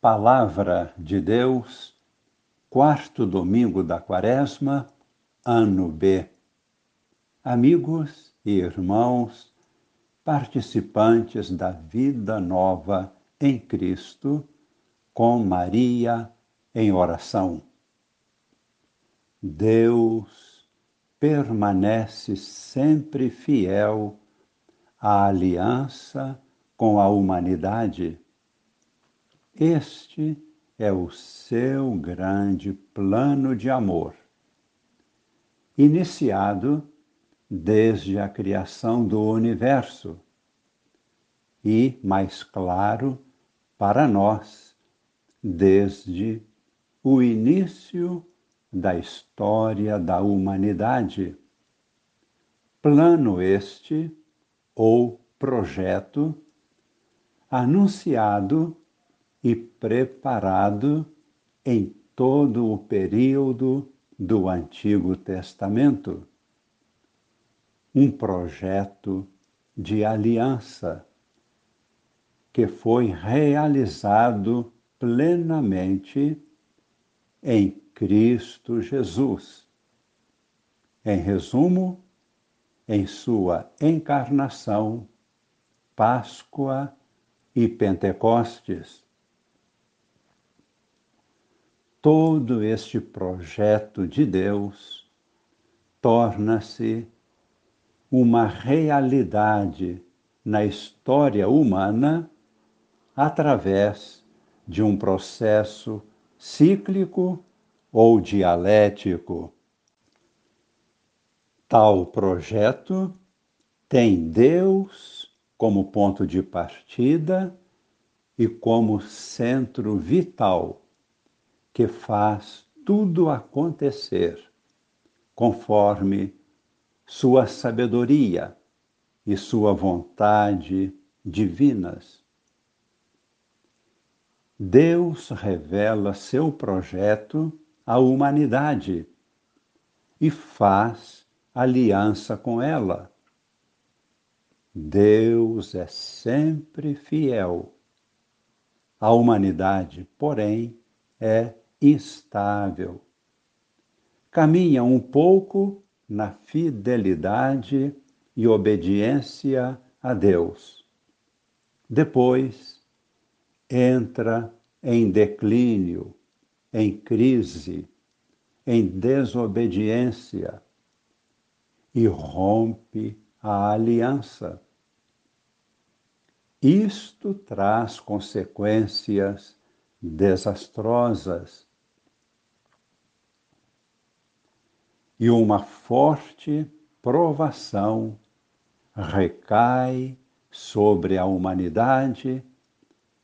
Palavra de Deus, quarto domingo da Quaresma, ano B. Amigos e irmãos, participantes da vida nova em Cristo, com Maria em oração. Deus permanece sempre fiel à aliança com a humanidade este é o seu grande plano de amor, iniciado desde a criação do universo e, mais claro, para nós, desde o início da história da humanidade. Plano este, ou projeto, anunciado e preparado em todo o período do Antigo Testamento. Um projeto de aliança que foi realizado plenamente em Cristo Jesus. Em resumo, em sua encarnação, Páscoa e Pentecostes todo este projeto de Deus torna-se uma realidade na história humana através de um processo cíclico ou dialético. Tal projeto tem Deus como ponto de partida e como centro vital que faz tudo acontecer conforme sua sabedoria e sua vontade divinas. Deus revela seu projeto à humanidade e faz aliança com ela. Deus é sempre fiel. A humanidade, porém, é instável. Caminha um pouco na fidelidade e obediência a Deus. Depois entra em declínio, em crise, em desobediência e rompe a aliança. Isto traz consequências desastrosas e uma forte provação recai sobre a humanidade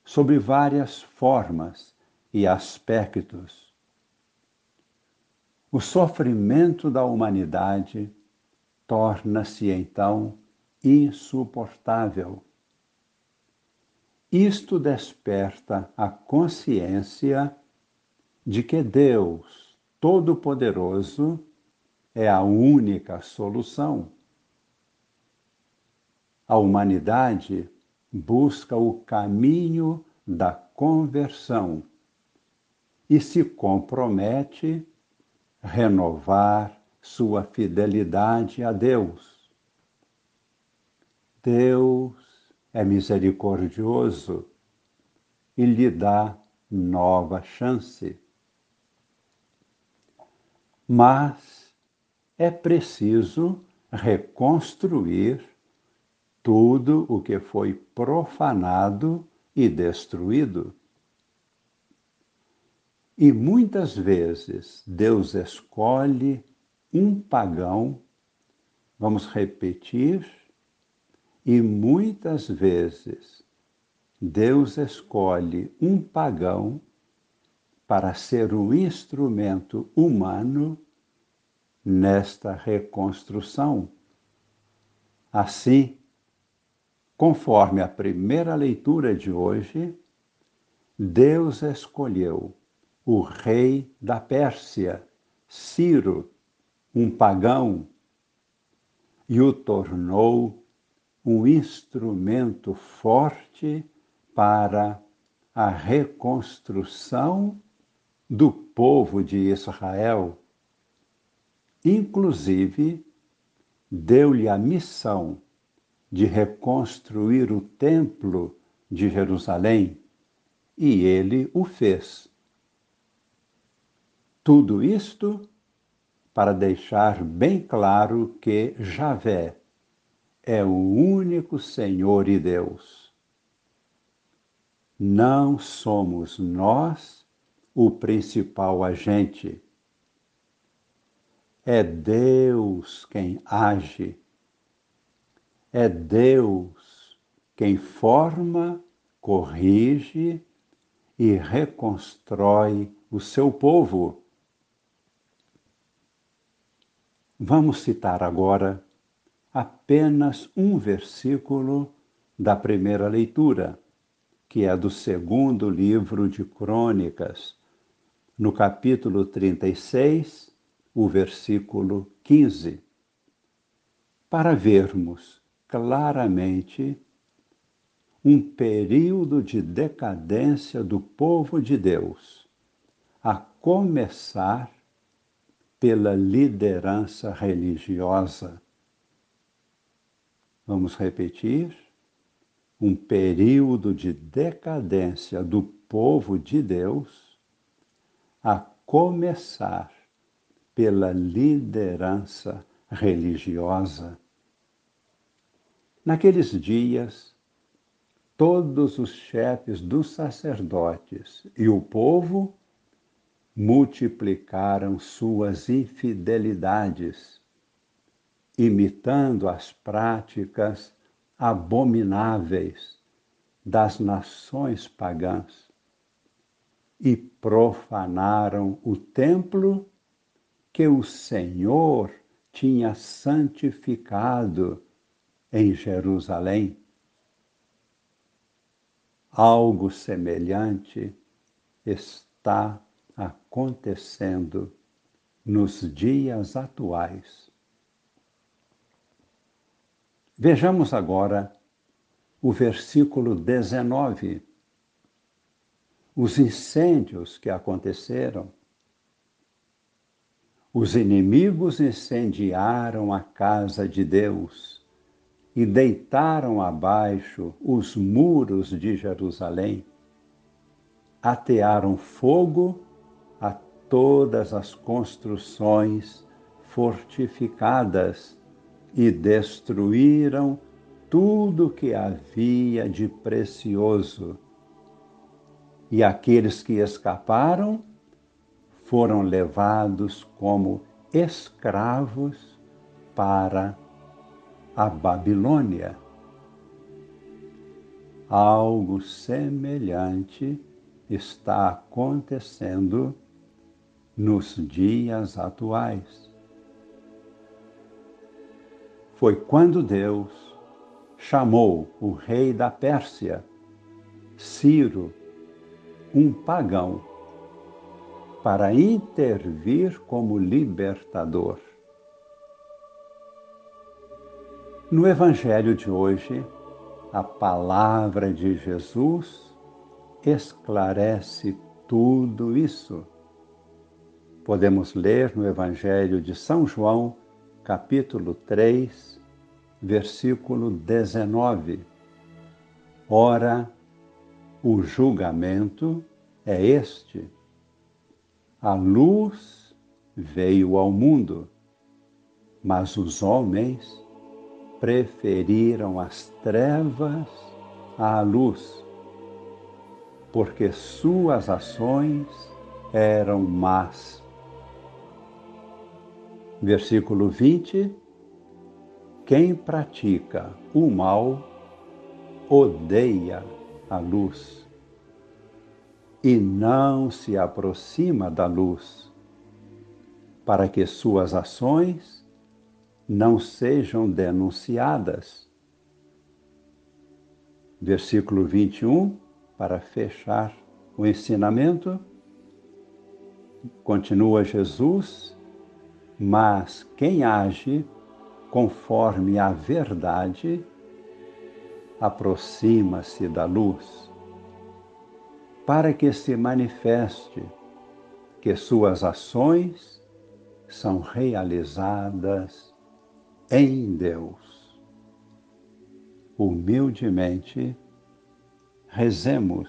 sobre várias formas e aspectos. O sofrimento da humanidade torna-se então insuportável. Isto desperta a consciência de que Deus Todo-Poderoso é a única solução. A humanidade busca o caminho da conversão e se compromete a renovar sua fidelidade a Deus. Deus é misericordioso e lhe dá nova chance. Mas é preciso reconstruir tudo o que foi profanado e destruído. E muitas vezes Deus escolhe um pagão, vamos repetir, e muitas vezes Deus escolhe um pagão para ser um instrumento humano nesta reconstrução. Assim, conforme a primeira leitura de hoje, Deus escolheu o rei da Pérsia, Ciro, um pagão, e o tornou um instrumento forte para a reconstrução do povo de Israel. Inclusive, deu-lhe a missão de reconstruir o templo de Jerusalém, e ele o fez. Tudo isto para deixar bem claro que Javé é o único Senhor e Deus. Não somos nós o principal agente. É Deus quem age. É Deus quem forma, corrige e reconstrói o seu povo. Vamos citar agora apenas um versículo da primeira leitura, que é do segundo livro de Crônicas, no capítulo 36, o versículo 15, para vermos claramente um período de decadência do povo de Deus, a começar pela liderança religiosa Vamos repetir? Um período de decadência do povo de Deus, a começar pela liderança religiosa. Naqueles dias, todos os chefes dos sacerdotes e o povo multiplicaram suas infidelidades imitando as práticas abomináveis das nações pagãs e profanaram o templo que o Senhor tinha santificado em Jerusalém. Algo semelhante está acontecendo nos dias atuais. Vejamos agora o versículo 19. Os incêndios que aconteceram. Os inimigos incendiaram a casa de Deus e deitaram abaixo os muros de Jerusalém. Atearam fogo a todas as construções fortificadas e destruíram tudo que havia de precioso. E aqueles que escaparam foram levados como escravos para a Babilônia. Algo semelhante está acontecendo nos dias atuais foi quando Deus chamou o rei da Pérsia, Ciro, um pagão, para intervir como libertador. No Evangelho de hoje, a palavra de Jesus esclarece tudo isso. Podemos ler no Evangelho de São João, capítulo 3, versículo 19. Ora, o julgamento é este. A luz veio ao mundo, mas os homens preferiram as trevas à luz, porque suas ações eram más. Versículo 20: Quem pratica o mal odeia a luz e não se aproxima da luz, para que suas ações não sejam denunciadas. Versículo 21, para fechar o ensinamento, continua Jesus mas quem age conforme a verdade aproxima-se da luz para que se manifeste que suas ações são realizadas em Deus. Humildemente, rezemos,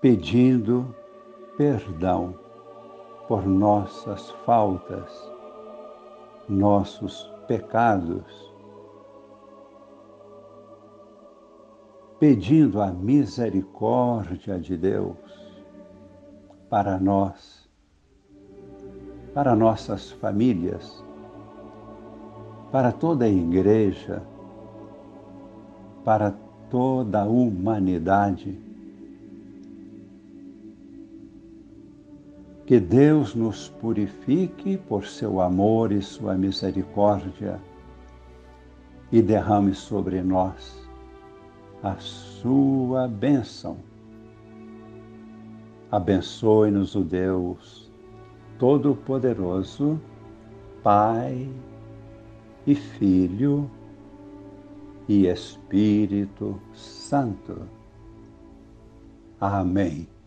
pedindo perdão por nossas faltas, nossos pecados, pedindo a misericórdia de Deus para nós, para nossas famílias, para toda a igreja, para toda a humanidade. Que Deus nos purifique por seu amor e sua misericórdia e derrame sobre nós a sua bênção. Abençoe-nos o Deus Todo-Poderoso, Pai e Filho e Espírito Santo. Amém.